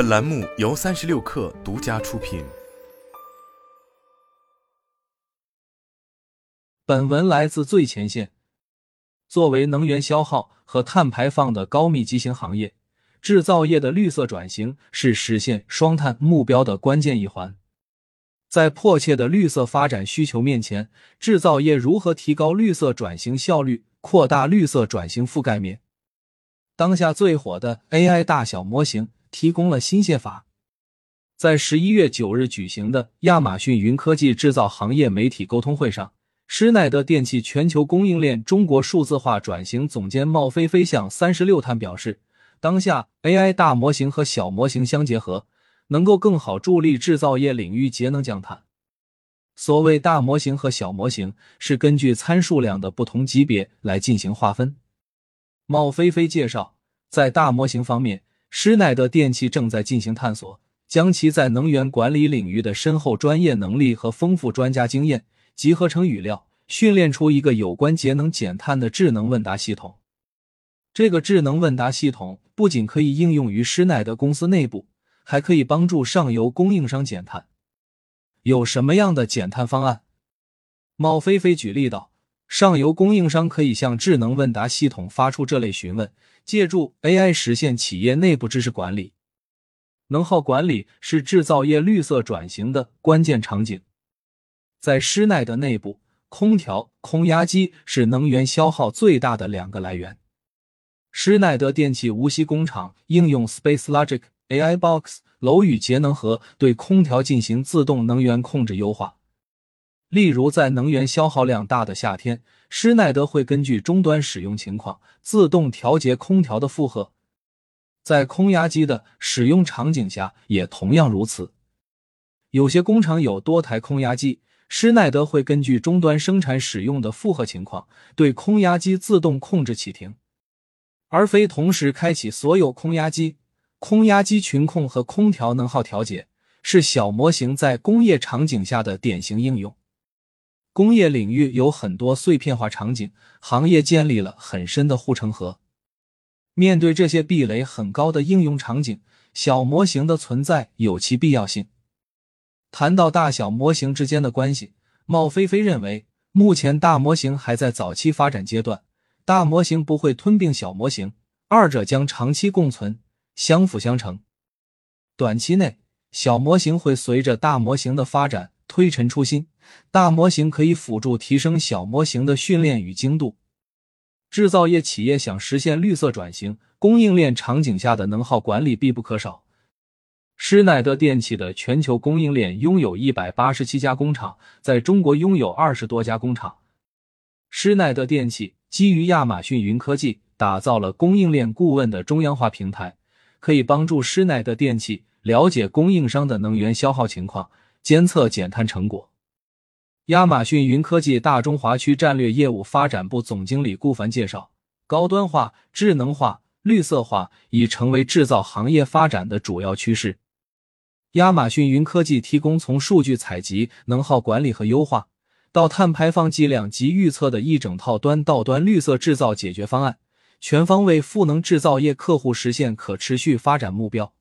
本栏目由三十六氪独家出品。本文来自最前线。作为能源消耗和碳排放的高密集型行业，制造业的绿色转型是实现双碳目标的关键一环。在迫切的绿色发展需求面前，制造业如何提高绿色转型效率，扩大绿色转型覆盖面？当下最火的 AI 大小模型提供了新写法。在十一月九日举行的亚马逊云科技制造行业媒体沟通会上，施耐德电器全球供应链中国数字化转型总监冒飞飞向三十六碳表示，当下 AI 大模型和小模型相结合，能够更好助力制造业领域节能降碳。所谓大模型和小模型，是根据参数量的不同级别来进行划分。冒飞飞介绍，在大模型方面，施耐德电器正在进行探索，将其在能源管理领域的深厚专业能力和丰富专家经验集合成语料，训练出一个有关节能减碳的智能问答系统。这个智能问答系统不仅可以应用于施耐德公司内部，还可以帮助上游供应商减碳。有什么样的减碳方案？冒飞飞举例道。上游供应商可以向智能问答系统发出这类询问，借助 AI 实现企业内部知识管理。能耗管理是制造业绿色转型的关键场景。在施耐德内部，空调、空压机是能源消耗最大的两个来源。施耐德电器无锡工厂应用 Space Logic AI Box 楼宇节能盒对空调进行自动能源控制优化。例如，在能源消耗量大的夏天，施耐德会根据终端使用情况自动调节空调的负荷。在空压机的使用场景下，也同样如此。有些工厂有多台空压机，施耐德会根据终端生产使用的负荷情况，对空压机自动控制启停，而非同时开启所有空压机。空压机群控和空调能耗调节是小模型在工业场景下的典型应用。工业领域有很多碎片化场景，行业建立了很深的护城河。面对这些壁垒很高的应用场景，小模型的存在有其必要性。谈到大小模型之间的关系，冒飞飞认为，目前大模型还在早期发展阶段，大模型不会吞并小模型，二者将长期共存，相辅相成。短期内，小模型会随着大模型的发展推陈出新。大模型可以辅助提升小模型的训练与精度。制造业企业想实现绿色转型，供应链场景下的能耗管理必不可少。施耐德电器的全球供应链拥有一百八十七家工厂，在中国拥有二十多家工厂。施耐德电器基于亚马逊云科技打造了供应链顾问的中央化平台，可以帮助施耐德电器了解供应商的能源消耗情况，监测减碳成果。亚马逊云科技大中华区战略业务发展部总经理顾凡介绍，高端化、智能化、绿色化已成为制造行业发展的主要趋势。亚马逊云科技提供从数据采集、能耗管理和优化到碳排放计量及预测的一整套端到端绿色制造解决方案，全方位赋能制造业客户实现可持续发展目标。